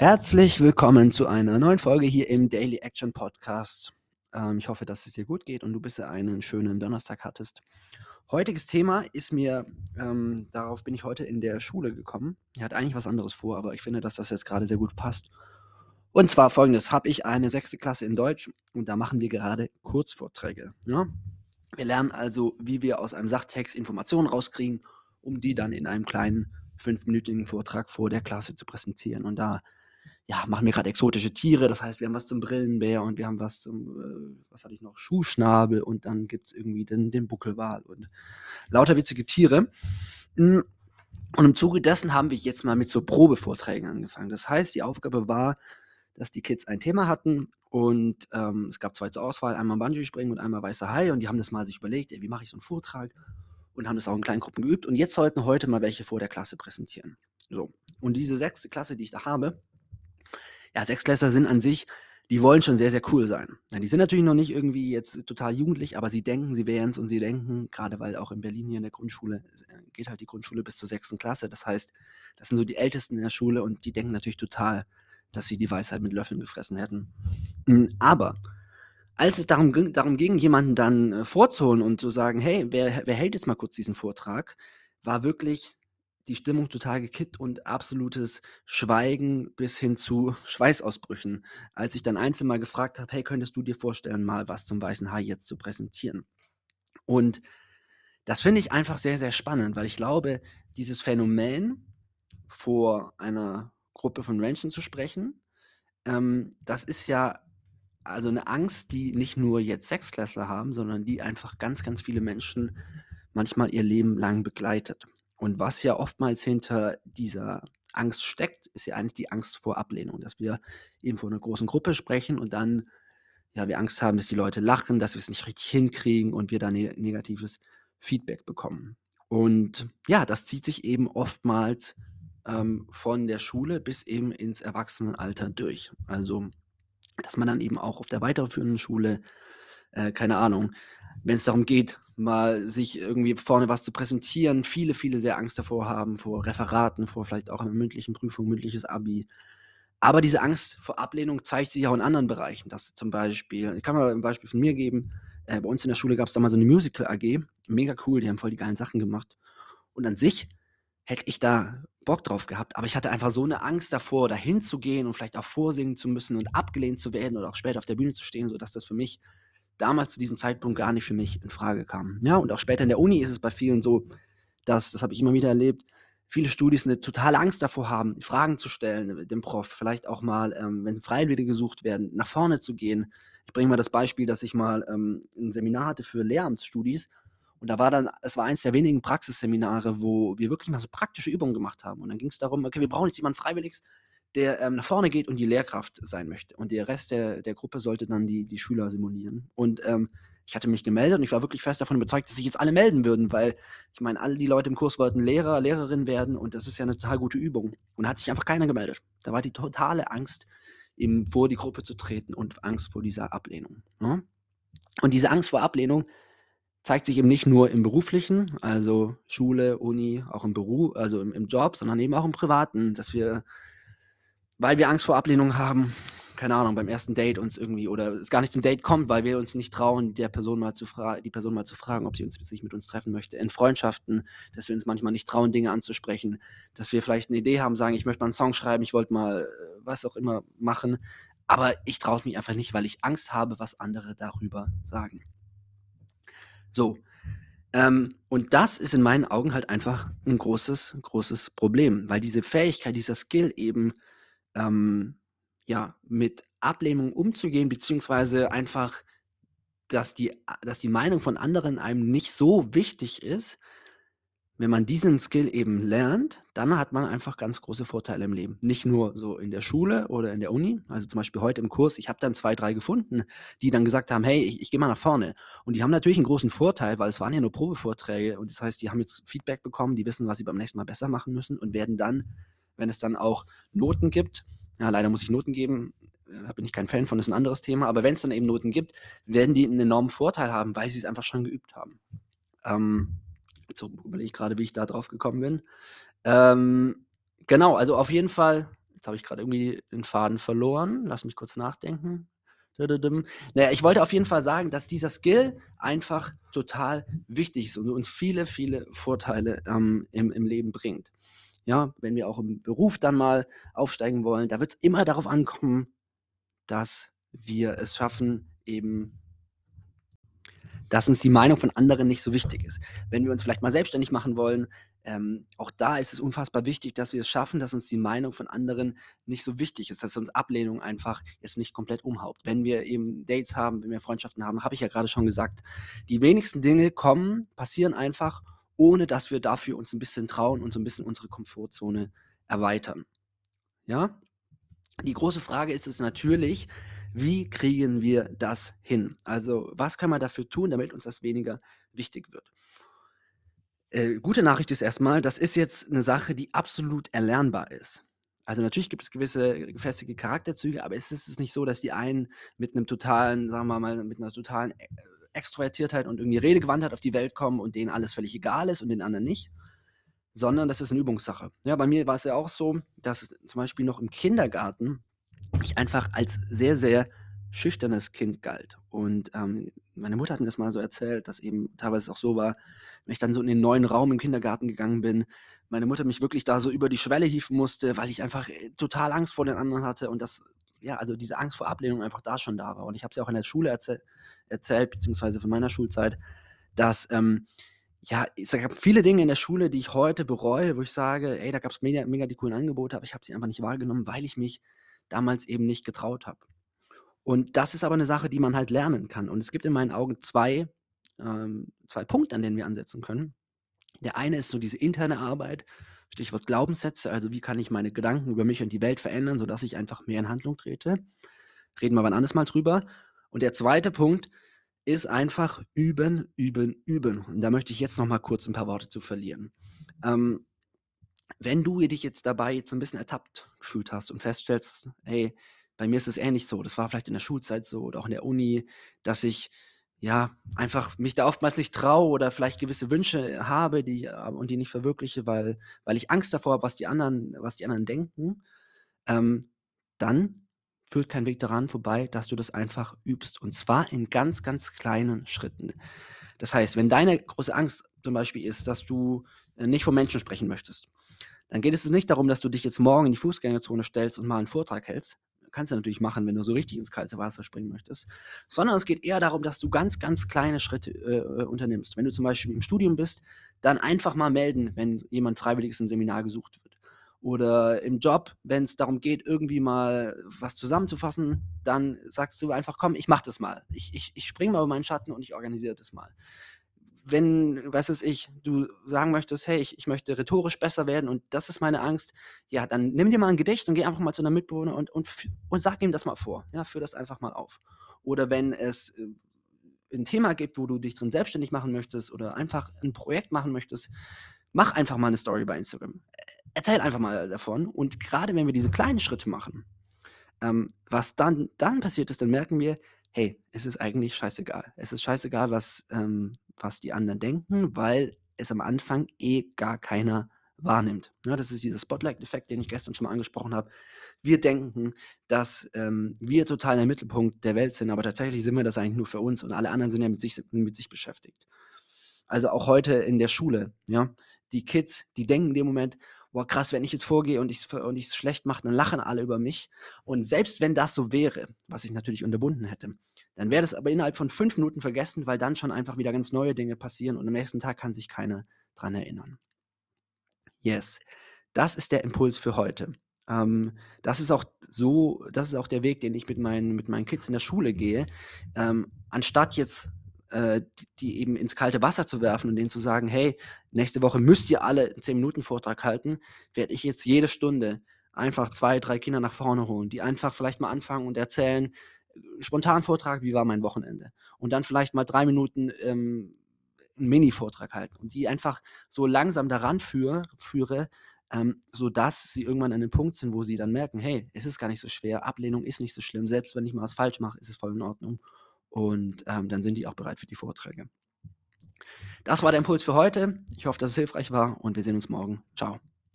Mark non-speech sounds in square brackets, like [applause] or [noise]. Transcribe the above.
Herzlich willkommen zu einer neuen Folge hier im Daily Action Podcast. Ähm, ich hoffe, dass es dir gut geht und du bisher einen schönen Donnerstag hattest. Heutiges Thema ist mir, ähm, darauf bin ich heute in der Schule gekommen. Er hat eigentlich was anderes vor, aber ich finde, dass das jetzt gerade sehr gut passt. Und zwar folgendes: habe ich eine sechste Klasse in Deutsch und da machen wir gerade Kurzvorträge. Ja? Wir lernen also, wie wir aus einem Sachtext Informationen rauskriegen, um die dann in einem kleinen fünfminütigen Vortrag vor der Klasse zu präsentieren. Und da ja, machen wir gerade exotische Tiere. Das heißt, wir haben was zum Brillenbär und wir haben was zum, äh, was hatte ich noch, Schuhschnabel und dann gibt es irgendwie den, den Buckelwal und lauter witzige Tiere. Hm, und im Zuge dessen haben wir jetzt mal mit so Probevorträgen angefangen. Das heißt, die Aufgabe war, dass die Kids ein Thema hatten und ähm, es gab zwei zur Auswahl, einmal Bungee-Springen und einmal Weißer Hai und die haben das mal sich überlegt, ey, wie mache ich so einen Vortrag und haben das auch in kleinen Gruppen geübt und jetzt sollten heute mal welche vor der Klasse präsentieren. So. Und diese sechste Klasse, die ich da habe, ja, Sechsklässler sind an sich, die wollen schon sehr, sehr cool sein. Ja, die sind natürlich noch nicht irgendwie jetzt total jugendlich, aber sie denken, sie wären es und sie denken, gerade weil auch in Berlin hier in der Grundschule äh, geht halt die Grundschule bis zur sechsten Klasse. Das heißt, das sind so die Ältesten in der Schule und die denken natürlich total, dass sie die Weisheit mit Löffeln gefressen hätten. Hm, aber als es darum ging, darum ging jemanden dann äh, vorzuholen und zu sagen, hey, wer, wer hält jetzt mal kurz diesen Vortrag, war wirklich die Stimmung total gekippt und absolutes Schweigen bis hin zu [laughs] Schweißausbrüchen, als ich dann einzeln mal gefragt habe, hey, könntest du dir vorstellen, mal was zum weißen Hai jetzt zu präsentieren? Und das finde ich einfach sehr, sehr spannend, weil ich glaube, dieses Phänomen, vor einer Gruppe von Menschen zu sprechen, ähm, das ist ja also eine Angst, die nicht nur jetzt Sechsklässler haben, sondern die einfach ganz, ganz viele Menschen manchmal ihr Leben lang begleitet. Und was ja oftmals hinter dieser Angst steckt, ist ja eigentlich die Angst vor Ablehnung, dass wir eben vor einer großen Gruppe sprechen und dann ja, wir Angst haben, dass die Leute lachen, dass wir es nicht richtig hinkriegen und wir dann ne negatives Feedback bekommen. Und ja, das zieht sich eben oftmals ähm, von der Schule bis eben ins Erwachsenenalter durch. Also, dass man dann eben auch auf der weiterführenden Schule, äh, keine Ahnung, wenn es darum geht, mal sich irgendwie vorne was zu präsentieren, viele, viele sehr Angst davor haben, vor Referaten, vor vielleicht auch einer mündlichen Prüfung, mündliches Abi. Aber diese Angst vor Ablehnung zeigt sich auch in anderen Bereichen. Das zum Beispiel, ich kann mal ein Beispiel von mir geben. Äh, bei uns in der Schule gab es da mal so eine Musical AG. Mega cool, die haben voll die geilen Sachen gemacht. Und an sich hätte ich da Bock drauf gehabt, aber ich hatte einfach so eine Angst davor, dahin zu gehen und vielleicht auch vorsingen zu müssen und abgelehnt zu werden oder auch später auf der Bühne zu stehen, sodass das für mich damals zu diesem Zeitpunkt gar nicht für mich in Frage kam. Ja, und auch später in der Uni ist es bei vielen so, dass, das habe ich immer wieder erlebt, viele Studis eine totale Angst davor haben, Fragen zu stellen, dem Prof, vielleicht auch mal, ähm, wenn Freiwillige gesucht werden, nach vorne zu gehen. Ich bringe mal das Beispiel, dass ich mal ähm, ein Seminar hatte für Lehramtsstudis und da war dann, es war eins der wenigen Praxisseminare, wo wir wirklich mal so praktische Übungen gemacht haben. Und dann ging es darum, okay, wir brauchen jetzt jemanden Freiwilliges, der ähm, nach vorne geht und die Lehrkraft sein möchte. Und der Rest der, der Gruppe sollte dann die, die Schüler simulieren. Und ähm, ich hatte mich gemeldet und ich war wirklich fest davon überzeugt, dass sich jetzt alle melden würden, weil ich meine, alle die Leute im Kurs wollten Lehrer, Lehrerin werden und das ist ja eine total gute Übung. Und hat sich einfach keiner gemeldet. Da war die totale Angst, eben vor die Gruppe zu treten und Angst vor dieser Ablehnung. Ja? Ne? Und diese Angst vor Ablehnung zeigt sich eben nicht nur im beruflichen, also Schule, Uni, auch im Beruf, also im, im Job, sondern eben auch im Privaten, dass wir weil wir Angst vor Ablehnung haben, keine Ahnung, beim ersten Date uns irgendwie oder es gar nicht zum Date kommt, weil wir uns nicht trauen, der Person mal zu die Person mal zu fragen, ob sie uns sich mit uns treffen möchte. In Freundschaften, dass wir uns manchmal nicht trauen, Dinge anzusprechen, dass wir vielleicht eine Idee haben, sagen, ich möchte mal einen Song schreiben, ich wollte mal äh, was auch immer machen, aber ich traue mich einfach nicht, weil ich Angst habe, was andere darüber sagen. So. Ähm, und das ist in meinen Augen halt einfach ein großes, großes Problem, weil diese Fähigkeit, dieser Skill eben ähm, ja, mit Ablehnung umzugehen, beziehungsweise einfach, dass die, dass die Meinung von anderen einem nicht so wichtig ist, wenn man diesen Skill eben lernt, dann hat man einfach ganz große Vorteile im Leben. Nicht nur so in der Schule oder in der Uni. Also zum Beispiel heute im Kurs, ich habe dann zwei, drei gefunden, die dann gesagt haben, hey, ich, ich gehe mal nach vorne. Und die haben natürlich einen großen Vorteil, weil es waren ja nur Probevorträge. Und das heißt, die haben jetzt Feedback bekommen, die wissen, was sie beim nächsten Mal besser machen müssen und werden dann, wenn es dann auch Noten gibt, ja, leider muss ich Noten geben. Äh, da bin ich kein Fan von, ist ein anderes Thema. Aber wenn es dann eben Noten gibt, werden die einen enormen Vorteil haben, weil sie es einfach schon geübt haben. Ähm, so überlege ich gerade, wie ich da drauf gekommen bin. Ähm, genau, also auf jeden Fall Jetzt habe ich gerade irgendwie den Faden verloren. Lass mich kurz nachdenken. Naja, ich wollte auf jeden Fall sagen, dass dieser Skill einfach total wichtig ist und uns viele, viele Vorteile ähm, im, im Leben bringt. Ja, wenn wir auch im Beruf dann mal aufsteigen wollen, da wird es immer darauf ankommen, dass wir es schaffen, eben dass uns die Meinung von anderen nicht so wichtig ist. Wenn wir uns vielleicht mal selbstständig machen wollen, ähm, auch da ist es unfassbar wichtig, dass wir es schaffen, dass uns die Meinung von anderen nicht so wichtig ist, dass uns Ablehnung einfach jetzt nicht komplett umhaut. Wenn wir eben Dates haben, wenn wir Freundschaften haben, habe ich ja gerade schon gesagt, die wenigsten Dinge kommen, passieren einfach, ohne dass wir dafür uns ein bisschen trauen und so ein bisschen unsere Komfortzone erweitern. Ja? Die große Frage ist es natürlich, wie kriegen wir das hin? Also, was kann man dafür tun, damit uns das weniger wichtig wird? Äh, gute Nachricht ist erstmal, das ist jetzt eine Sache, die absolut erlernbar ist. Also, natürlich gibt es gewisse gefestigte Charakterzüge, aber es ist nicht so, dass die einen mit einem totalen, sagen wir mal, mit einer totalen E Extrovertiertheit und irgendwie Redegewandtheit auf die Welt kommen und denen alles völlig egal ist und den anderen nicht, sondern das ist eine Übungssache. Ja, bei mir war es ja auch so, dass zum Beispiel noch im Kindergarten ich einfach als sehr, sehr schüchternes Kind galt. Und ähm, meine Mutter hat mir das mal so erzählt, dass eben teilweise auch so war, wenn ich dann so in den neuen Raum im Kindergarten gegangen bin, meine Mutter mich wirklich da so über die Schwelle hieven musste, weil ich einfach äh, total Angst vor den anderen hatte und das, ja, also diese Angst vor Ablehnung einfach da schon da war. Und ich habe es ja auch in der Schule erzäh erzählt, beziehungsweise von meiner Schulzeit, dass, ähm, ja, es gab viele Dinge in der Schule, die ich heute bereue, wo ich sage, ey, da gab es mega, mega die coolen Angebote, aber ich habe sie einfach nicht wahrgenommen, weil ich mich damals eben nicht getraut habe. Und das ist aber eine Sache, die man halt lernen kann. Und es gibt in meinen Augen zwei, ähm, zwei Punkte, an denen wir ansetzen können. Der eine ist so diese interne Arbeit, Stichwort Glaubenssätze, also wie kann ich meine Gedanken über mich und die Welt verändern, sodass ich einfach mehr in Handlung trete. Reden wir wann anders mal drüber. Und der zweite Punkt ist einfach üben, üben, üben. Und da möchte ich jetzt noch mal kurz ein paar Worte zu verlieren. Ähm, wenn du dich jetzt dabei jetzt so ein bisschen ertappt gefühlt hast und feststellst, hey, bei mir ist es ähnlich so, das war vielleicht in der Schulzeit so oder auch in der Uni, dass ich ja einfach mich da oftmals nicht traue oder vielleicht gewisse Wünsche habe, die äh, und die nicht verwirkliche, weil, weil ich Angst davor habe, was die anderen, was die anderen denken, ähm, dann führt kein Weg daran vorbei, dass du das einfach übst. Und zwar in ganz, ganz kleinen Schritten. Das heißt, wenn deine große Angst zum Beispiel ist, dass du äh, nicht vor Menschen sprechen möchtest, dann geht es nicht darum, dass du dich jetzt morgen in die Fußgängerzone stellst und mal einen Vortrag hältst. Kannst du natürlich machen, wenn du so richtig ins kalte Wasser springen möchtest. Sondern es geht eher darum, dass du ganz, ganz kleine Schritte äh, äh unternimmst. Wenn du zum Beispiel im Studium bist, dann einfach mal melden, wenn jemand freiwilliges im Seminar gesucht wird. Oder im Job, wenn es darum geht, irgendwie mal was zusammenzufassen, dann sagst du einfach, komm, ich mach das mal. Ich, ich, ich springe mal über meinen Schatten und ich organisiere das mal wenn, was weiß ich, du sagen möchtest, hey, ich, ich möchte rhetorisch besser werden und das ist meine Angst, ja, dann nimm dir mal ein Gedicht und geh einfach mal zu einem Mitbewohner und, und, und sag ihm das mal vor. Ja, führ das einfach mal auf. Oder wenn es äh, ein Thema gibt, wo du dich drin selbstständig machen möchtest oder einfach ein Projekt machen möchtest, mach einfach mal eine Story bei Instagram. Erzähl einfach mal davon. Und gerade wenn wir diese kleinen Schritte machen, ähm, was dann, dann passiert ist, dann merken wir, hey, es ist eigentlich scheißegal. Es ist scheißegal, was, ähm, was die anderen denken, weil es am Anfang eh gar keiner wahrnimmt. Ja, das ist dieser Spotlight-Effekt, den ich gestern schon mal angesprochen habe. Wir denken, dass ähm, wir total der Mittelpunkt der Welt sind, aber tatsächlich sind wir das eigentlich nur für uns und alle anderen sind ja mit sich, mit sich beschäftigt. Also auch heute in der Schule, ja, die Kids, die denken in dem Moment, boah, krass, wenn ich jetzt vorgehe und ich es und schlecht mache, dann lachen alle über mich. Und selbst wenn das so wäre, was ich natürlich unterbunden hätte, dann wäre das aber innerhalb von fünf Minuten vergessen, weil dann schon einfach wieder ganz neue Dinge passieren und am nächsten Tag kann sich keiner dran erinnern. Yes, das ist der Impuls für heute. Ähm, das ist auch so, das ist auch der Weg, den ich mit meinen, mit meinen Kids in der Schule gehe. Ähm, anstatt jetzt äh, die eben ins kalte Wasser zu werfen und denen zu sagen, hey, nächste Woche müsst ihr alle einen 10-Minuten-Vortrag halten, werde ich jetzt jede Stunde einfach zwei, drei Kinder nach vorne holen, die einfach vielleicht mal anfangen und erzählen, äh, spontan Vortrag, wie war mein Wochenende? Und dann vielleicht mal drei Minuten ähm, einen Mini-Vortrag halten und die einfach so langsam daran führe, führe ähm, sodass sie irgendwann an den Punkt sind, wo sie dann merken, hey, es ist gar nicht so schwer, Ablehnung ist nicht so schlimm, selbst wenn ich mal was falsch mache, ist es voll in Ordnung. Und ähm, dann sind die auch bereit für die Vorträge. Das war der Impuls für heute. Ich hoffe, dass es hilfreich war und wir sehen uns morgen. Ciao.